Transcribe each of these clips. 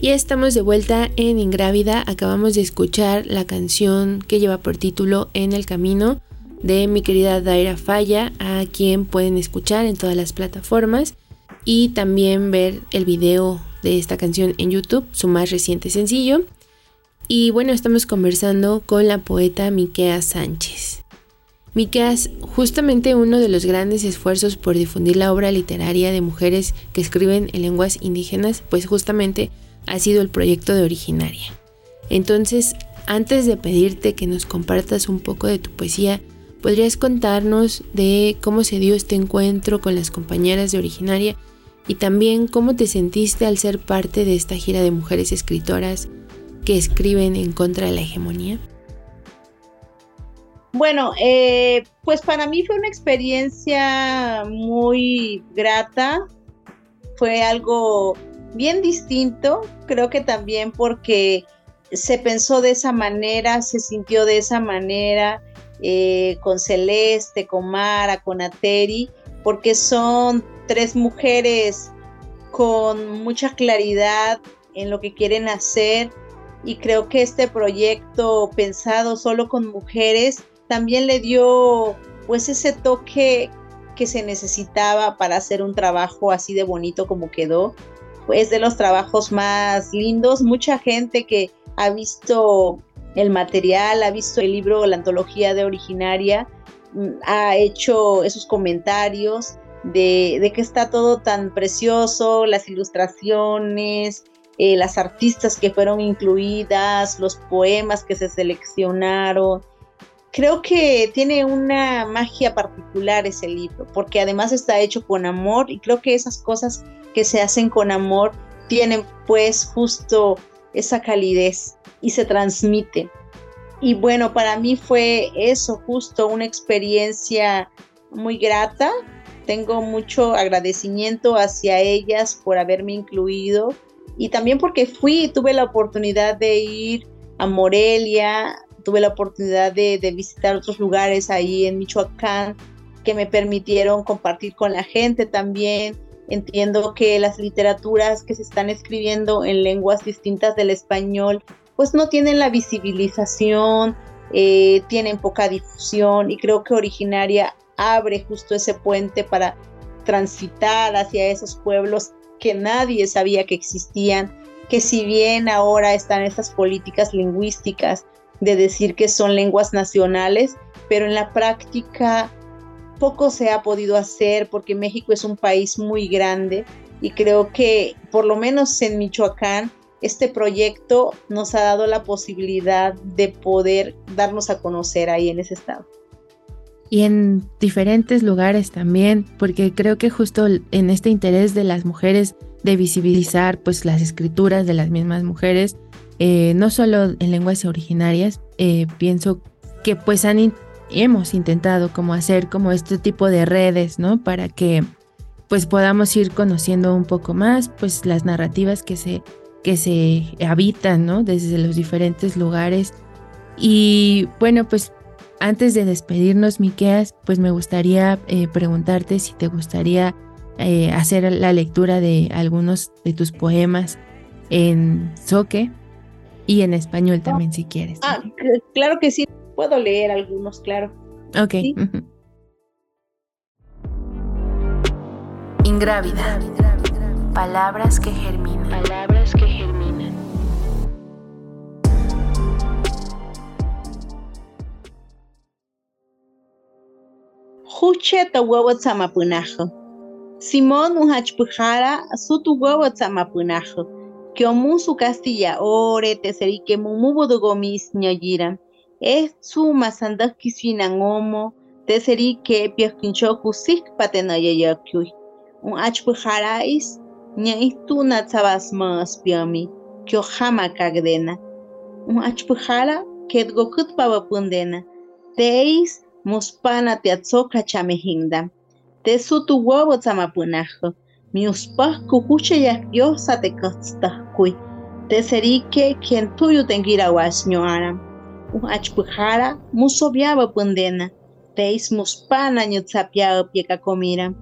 Y estamos de vuelta en Ingrávida. Acabamos de escuchar la canción que lleva por título En el Camino de mi querida Daira Falla, a quien pueden escuchar en todas las plataformas y también ver el video de esta canción en YouTube, su más reciente sencillo. Y bueno, estamos conversando con la poeta Miquea Sánchez. Miqueas, justamente uno de los grandes esfuerzos por difundir la obra literaria de mujeres que escriben en lenguas indígenas, pues justamente ha sido el proyecto de Originaria. Entonces, antes de pedirte que nos compartas un poco de tu poesía, ¿podrías contarnos de cómo se dio este encuentro con las compañeras de Originaria y también cómo te sentiste al ser parte de esta gira de mujeres escritoras que escriben en contra de la hegemonía? Bueno, eh, pues para mí fue una experiencia muy grata, fue algo bien distinto, creo que también porque se pensó de esa manera, se sintió de esa manera eh, con Celeste, con Mara, con Ateri, porque son tres mujeres con mucha claridad en lo que quieren hacer y creo que este proyecto pensado solo con mujeres también le dio pues ese toque que se necesitaba para hacer un trabajo así de bonito como quedó es de los trabajos más lindos. Mucha gente que ha visto el material, ha visto el libro, la antología de originaria, mm, ha hecho esos comentarios de, que está todo tan precioso, las ilustraciones, eh, las artistas que fueron incluidas, los poemas que se seleccionaron. Creo que tiene una magia particular ese libro, porque además está hecho con amor y creo que esas cosas que se hacen con amor tienen pues justo esa calidez y se transmite. Y bueno, para mí fue eso, justo una experiencia muy grata. Tengo mucho agradecimiento hacia ellas por haberme incluido y también porque fui, tuve la oportunidad de ir a Morelia, tuve la oportunidad de, de visitar otros lugares ahí en Michoacán que me permitieron compartir con la gente también Entiendo que las literaturas que se están escribiendo en lenguas distintas del español, pues no tienen la visibilización, eh, tienen poca difusión y creo que Originaria abre justo ese puente para transitar hacia esos pueblos que nadie sabía que existían, que si bien ahora están estas políticas lingüísticas de decir que son lenguas nacionales, pero en la práctica poco se ha podido hacer porque México es un país muy grande y creo que por lo menos en Michoacán este proyecto nos ha dado la posibilidad de poder darnos a conocer ahí en ese estado. Y en diferentes lugares también, porque creo que justo en este interés de las mujeres de visibilizar pues las escrituras de las mismas mujeres, eh, no solo en lenguas originarias, eh, pienso que pues han hemos intentado como hacer como este tipo de redes, ¿no? Para que pues podamos ir conociendo un poco más pues las narrativas que se que se habitan, ¿no? Desde los diferentes lugares. Y bueno, pues antes de despedirnos, Miqueas, pues me gustaría eh, preguntarte si te gustaría eh, hacer la lectura de algunos de tus poemas en soque y en español también, si quieres. Ah, claro que sí. Puedo leer algunos, claro. Ok. Ingrávida. Palabras que germinan. Palabras que germinan. Juche ta huevo tzamapunajo. Simón unhachpujara su tu huevo tzamapunajo. Que omu su castilla ore te serique mumubudugomis ñayiran es su masanda kisinan omo, te seri que piakincho kusik patenayayakui. Un achpujarais, ña istuna tzabas mas piami, kyo jama kagdena. Un achpujara, kedgo kutpaba pundena. Teis, muspana teatzoka chamehinda. Te sutu huevo tzamapunajo. Mi uspah kuhuche yakyosa te kastahkui. Te seri que quien tuyo tengira wasñoaram. Achpujara, musobiaba pundena. Teis muspana ñutzapiao pieka comira.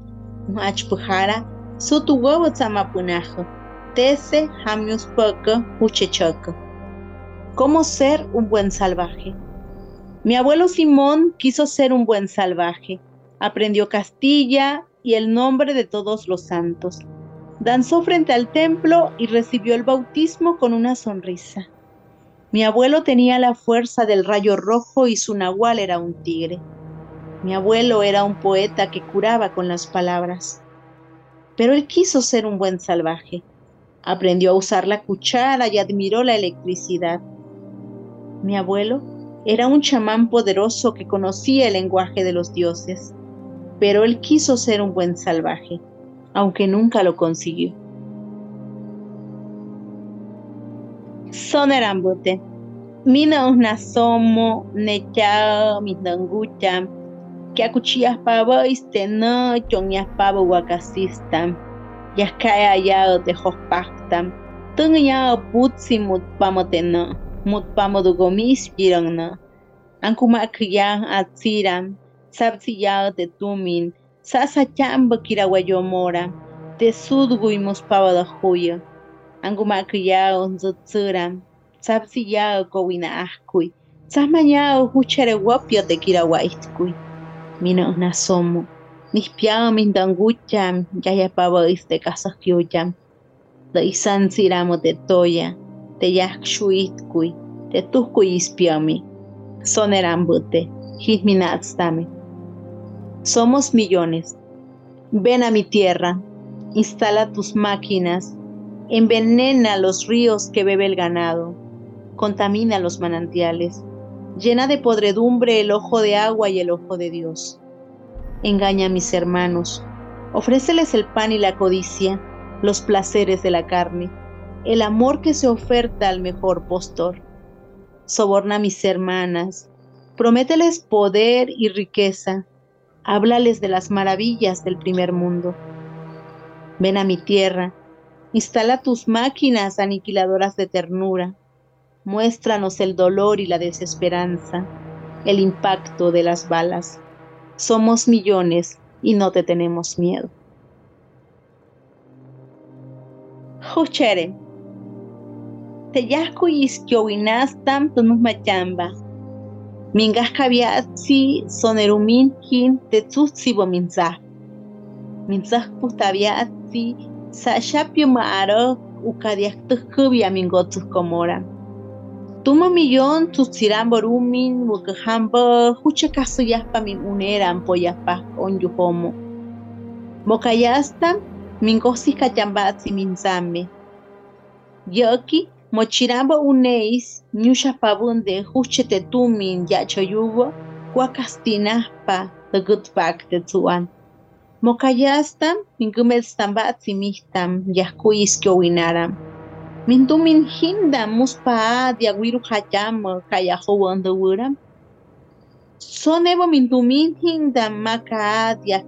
Achpujara, sutu huevo tzamapunajo. Tese hamiuspaka huchechoco. ¿Cómo ser un buen salvaje? Mi abuelo Simón quiso ser un buen salvaje. Aprendió Castilla y el nombre de todos los santos. Danzó frente al templo y recibió el bautismo con una sonrisa. Mi abuelo tenía la fuerza del rayo rojo y su nahual era un tigre. Mi abuelo era un poeta que curaba con las palabras. Pero él quiso ser un buen salvaje. Aprendió a usar la cuchara y admiró la electricidad. Mi abuelo era un chamán poderoso que conocía el lenguaje de los dioses, pero él quiso ser un buen salvaje, aunque nunca lo consiguió. Sonerambote. Mina unasomo nechao mitnangucha que acuchillas pavo isteno chongias pavo wakasistam yaskaya ayao de hospactam tungya putsi mutpamoteno mutpamodugomis yirangna ankuma kriya atsiram sabsiyao de tumin. Sasa chamba kirawayomora te sudguimos pavo de juyo ankuma kriyao nzutsuram sabsiyao kowina ahkui Samañao huchere wapio te kirawaitkui mina unasomo. Nispiao mindangucham, yayapaba este casas kyuyam. Da isan siramo te toya, te yakshuitkui, te ispiami. Sonerambute, hitminatstame. Somos millones. Ven a mi tierra, instala tus máquinas, envenena los ríos que bebe el ganado, contamina los manantiales llena de podredumbre el ojo de agua y el ojo de Dios. Engaña a mis hermanos, ofréceles el pan y la codicia, los placeres de la carne, el amor que se oferta al mejor postor. Soborna a mis hermanas, promételes poder y riqueza, háblales de las maravillas del primer mundo. Ven a mi tierra, instala tus máquinas aniquiladoras de ternura, Muéstranos el dolor y la desesperanza, el impacto de las balas. Somos millones y no te tenemos miedo. Juchere. Te yasco iskiowinas tam tunus machamba. Mingas kaviatsi soneruminkin te tsutsibo minzah. Minzah sashapio maaro ukadiak tukubia mingotsus komora. Tuma millón tutsiran borumin mukahamba hucha kaso yaspa min uneran po yaspa on yuhomo. Mokayasta min kosis kachambatsi min zame. Yoki mochiramba uneis nyusha pabunde huche te tumin yacho yubo huacastinaspa the good back te tsuan. Mokayasta min kumelstambatsi mihtam yaskuis kyowinaram. Mintu min hinda muspa diaguiru hayama kaya howanda wuram. Sonevo mintu min hinda maka dia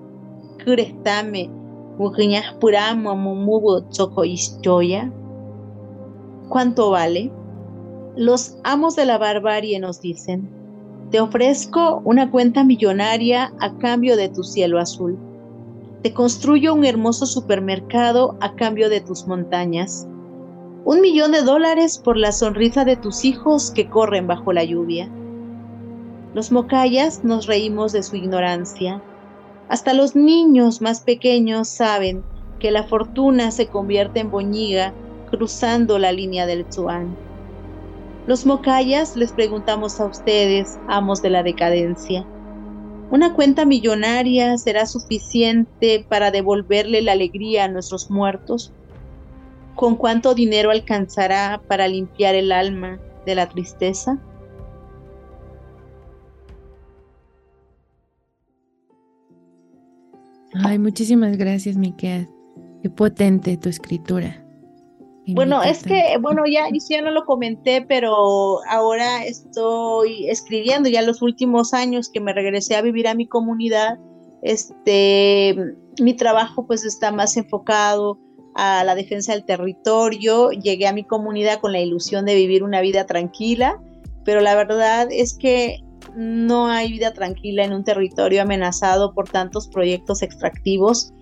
kurestame wukiñas mumubo historia. ¿Cuánto vale? Los amos de la barbarie nos dicen, te ofrezco una cuenta millonaria a cambio de tu cielo azul. Te construyo un hermoso supermercado a cambio de tus montañas un millón de dólares por la sonrisa de tus hijos que corren bajo la lluvia. Los mocayas nos reímos de su ignorancia. Hasta los niños más pequeños saben que la fortuna se convierte en boñiga cruzando la línea del Tzuán. Los mocayas les preguntamos a ustedes, amos de la decadencia, una cuenta millonaria será suficiente para devolverle la alegría a nuestros muertos. ¿Con cuánto dinero alcanzará para limpiar el alma de la tristeza? Ay, muchísimas gracias, Miquel. Qué potente tu escritura. Bueno, es que, bueno, ya, ya no lo comenté, pero ahora estoy escribiendo ya los últimos años que me regresé a vivir a mi comunidad. Este, mi trabajo pues está más enfocado a la defensa del territorio. Llegué a mi comunidad con la ilusión de vivir una vida tranquila, pero la verdad es que no hay vida tranquila en un territorio amenazado por tantos proyectos extractivos.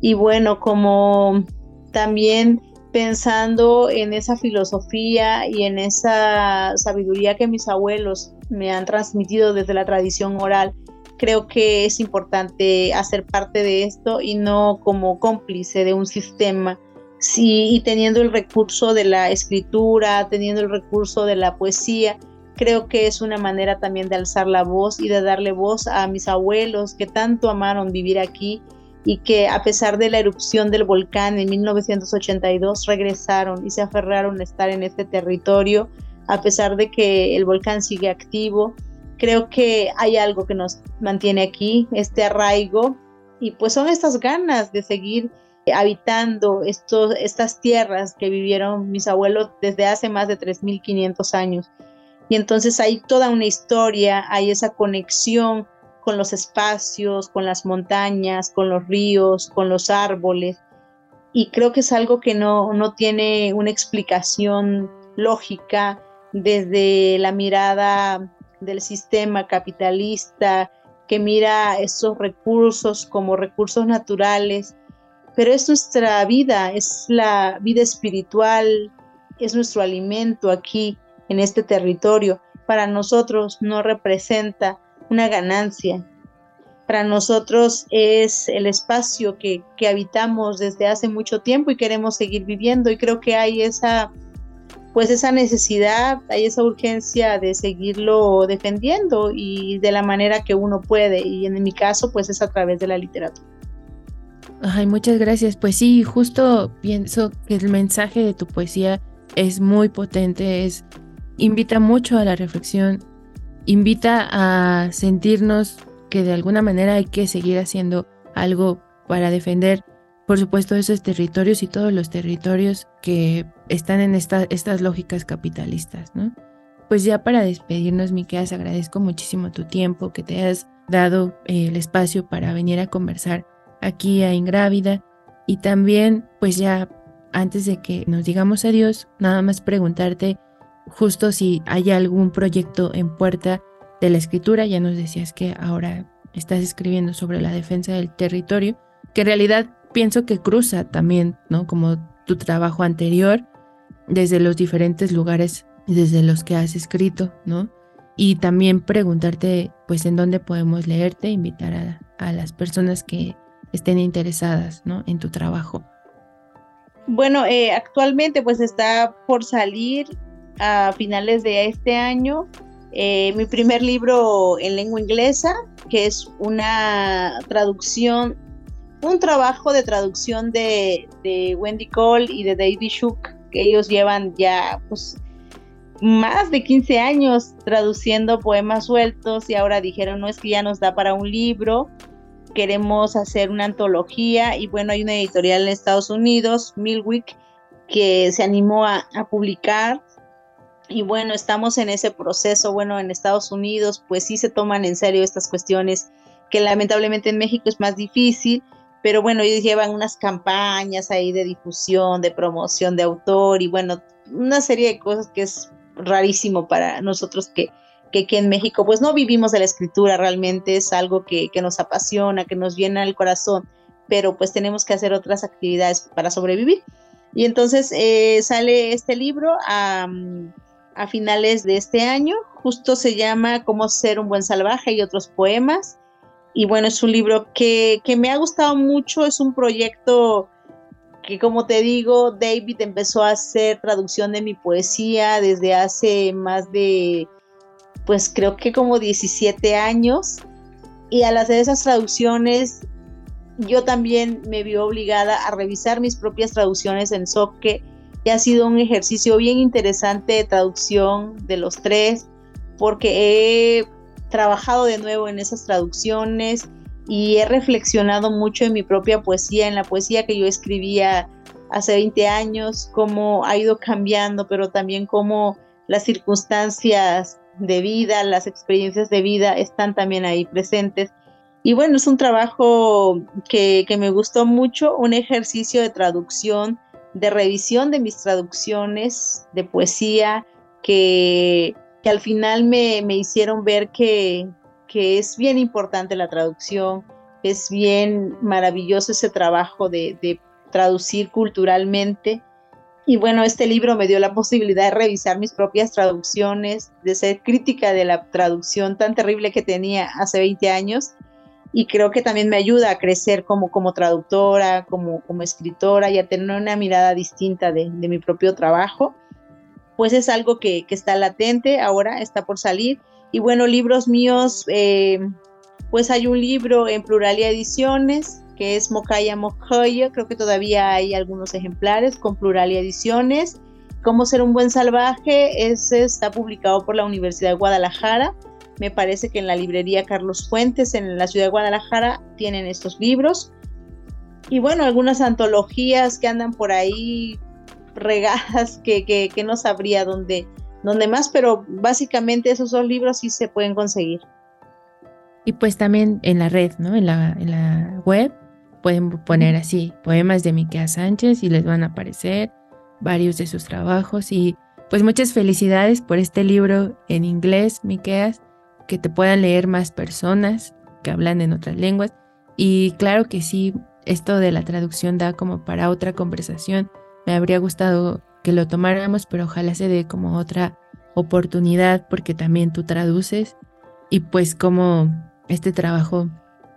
Y bueno, como también pensando en esa filosofía y en esa sabiduría que mis abuelos me han transmitido desde la tradición oral, creo que es importante hacer parte de esto y no como cómplice de un sistema. Sí, y teniendo el recurso de la escritura, teniendo el recurso de la poesía, creo que es una manera también de alzar la voz y de darle voz a mis abuelos que tanto amaron vivir aquí y que a pesar de la erupción del volcán en 1982 regresaron y se aferraron a estar en este territorio, a pesar de que el volcán sigue activo. Creo que hay algo que nos mantiene aquí, este arraigo, y pues son estas ganas de seguir habitando estos, estas tierras que vivieron mis abuelos desde hace más de 3.500 años. Y entonces hay toda una historia, hay esa conexión con los espacios, con las montañas, con los ríos, con los árboles. Y creo que es algo que no, no tiene una explicación lógica desde la mirada del sistema capitalista que mira estos recursos como recursos naturales, pero es nuestra vida, es la vida espiritual, es nuestro alimento aquí en este territorio. Para nosotros no representa una ganancia. Para nosotros es el espacio que, que habitamos desde hace mucho tiempo y queremos seguir viviendo y creo que hay esa pues esa necesidad, hay esa urgencia de seguirlo defendiendo y de la manera que uno puede y en mi caso pues es a través de la literatura. Ay, muchas gracias. Pues sí, justo pienso que el mensaje de tu poesía es muy potente, es invita mucho a la reflexión, invita a sentirnos que de alguna manera hay que seguir haciendo algo para defender, por supuesto, esos territorios y todos los territorios que están en estas lógicas capitalistas, ¿no? Pues ya para despedirnos, Miqueas, agradezco muchísimo tu tiempo, que te hayas dado eh, el espacio para venir a conversar aquí a Ingrávida y también, pues ya antes de que nos digamos adiós, nada más preguntarte justo si hay algún proyecto en puerta de la escritura, ya nos decías que ahora estás escribiendo sobre la defensa del territorio, que en realidad pienso que cruza también, ¿no? Como tu trabajo anterior, desde los diferentes lugares desde los que has escrito, ¿no? Y también preguntarte, pues, en dónde podemos leerte, invitar a, a las personas que estén interesadas, ¿no? En tu trabajo. Bueno, eh, actualmente pues está por salir a finales de este año eh, mi primer libro en lengua inglesa, que es una traducción, un trabajo de traducción de, Wendy Cole y de David Shook, que ellos llevan ya pues más de 15 años traduciendo poemas sueltos y ahora dijeron, no es que ya nos da para un libro, queremos hacer una antología y bueno, hay una editorial en Estados Unidos, Milwick, que se animó a publicar y bueno, estamos en ese proceso, bueno, en Estados Unidos pues sí se toman en serio estas cuestiones que lamentablemente en México es más difícil, pero bueno, ellos llevan unas campañas ahí de difusión, de promoción de autor y bueno, una serie de cosas que es rarísimo para nosotros que, que, en México pues no vivimos de la escritura, realmente es algo que, que nos apasiona, que nos llena el corazón, pero pues tenemos que hacer otras actividades para sobrevivir. Y entonces eh, sale este libro a finales de este año. Justo se llama Cómo ser un buen salvaje y otros poemas. Y bueno, es un libro que, que me ha gustado mucho, es un proyecto que como te digo, David empezó a hacer traducción de mi poesía desde hace más de, pues creo que como 17 años. Y al hacer esas traducciones, yo también me vi obligada a revisar mis propias traducciones en Soque y ha sido un ejercicio bien interesante de traducción de los tres, porque he trabajado de nuevo en esas traducciones y he reflexionado mucho en mi propia poesía, en la poesía que yo escribía hace 20 años, cómo ha ido cambiando, pero también cómo las circunstancias de vida, las experiencias de vida están también ahí presentes. Y bueno, es un trabajo que, me gustó mucho, un ejercicio de traducción, de revisión de mis traducciones de poesía, que, al final me, hicieron ver que, es bien importante la traducción, es bien maravilloso ese trabajo de, de traducir culturalmente. Y bueno, este libro me dio la posibilidad de revisar mis propias traducciones, de ser crítica de la traducción tan terrible que tenía hace 20 años. Y creo que también me ayuda a crecer como, como traductora, como, como escritora y a tener una mirada distinta de, mi propio trabajo. Pues es algo que, está latente, ahora está por salir. Y bueno, libros míos, eh, pues hay un libro en Pluralia Ediciones que es Mokaya Mokoyo, creo que todavía hay algunos ejemplares con plural y ediciones. Cómo ser un buen salvaje, ese está publicado por la Universidad de Guadalajara. Me parece que en la librería Carlos Fuentes en la ciudad de Guadalajara tienen estos libros. Y bueno, algunas antologías que andan por ahí regadas que, que, no sabría dónde, dónde más, pero básicamente esos dos libros sí se pueden conseguir. Y pues también en la red, ¿no? En la, en la web Pueden poner así, poemas de Miquea Sánchez y les van a aparecer varios de sus trabajos. Y pues muchas felicidades por este libro en inglés, Miqueas, que te puedan leer más personas que hablan en otras lenguas. Y claro que sí, esto de la traducción da como para otra conversación. Me habría gustado que lo tomáramos, pero ojalá se dé como otra oportunidad porque también tú traduces y pues como este trabajo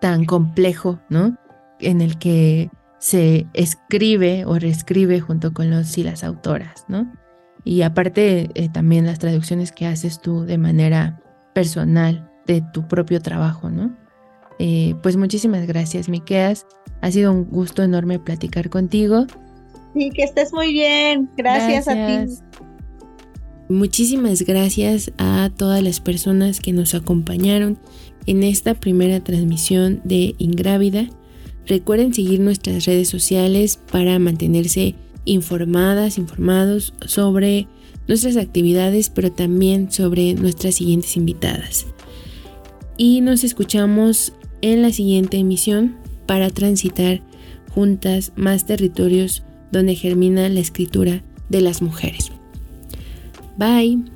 tan complejo, ¿no? en el que se escribe o reescribe junto con los y las autoras, ¿no? Y aparte eh, también las traducciones que haces tú de manera personal de tu propio trabajo, ¿no? Eh, pues muchísimas gracias, Miqueas. Ha sido un gusto enorme platicar contigo. Sí, que estés muy bien. Gracias, a ti. Muchísimas gracias a todas las personas que nos acompañaron en esta primera transmisión de Ingrávida. Recuerden seguir nuestras redes sociales para mantenerse informadas, informados sobre nuestras actividades, pero también sobre nuestras siguientes invitadas. Y nos escuchamos en la siguiente emisión para transitar juntas más territorios donde germina la escritura de las mujeres. Bye.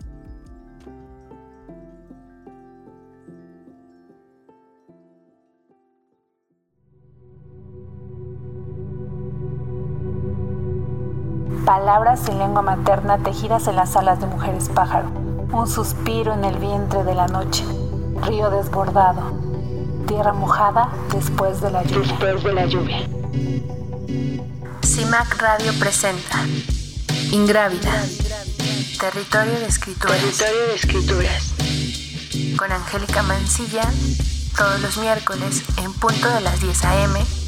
Palabras en lengua materna tejidas en las alas de mujeres pájaro, un suspiro en el vientre de la noche, río desbordado, tierra mojada después de la lluvia. Después de la lluvia. CIMAC Radio presenta Ingrávida, Territorio de Escrituras. Territorio de Escrituras. Con Angélica Mancilla, todos los miércoles en punto de las 10 a.m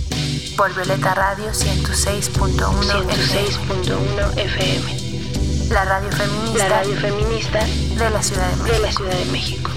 por Violeta Radio 106.1 FM. La radio feminista, la radio feminista de la Ciudad de México. De la Ciudad de México.